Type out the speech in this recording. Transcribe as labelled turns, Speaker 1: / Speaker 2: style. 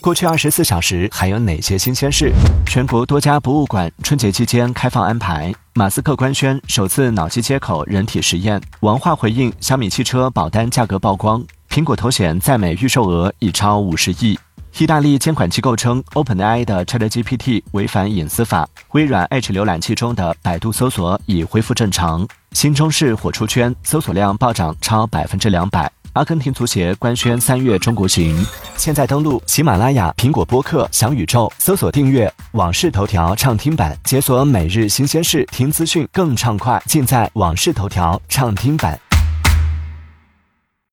Speaker 1: 过去二十四小时还有哪些新鲜事？全国多家博物馆春节期间开放安排。马斯克官宣首次脑机接口人体实验。王化回应小米汽车保单价格曝光。苹果头显在美预售额已超五十亿。意大利监管机构称，OpenAI 的 ChatGPT 违反隐私法。微软 Edge 浏览器中的百度搜索已恢复正常。新中式火出圈，搜索量暴涨超百分之两百。阿根廷足协官宣三月中国行。现在登录喜马拉雅、苹果播客、小宇宙，搜索订阅《往事头条》畅听版，解锁每日新鲜事，听资讯更畅快，尽在《往事头条》畅听版。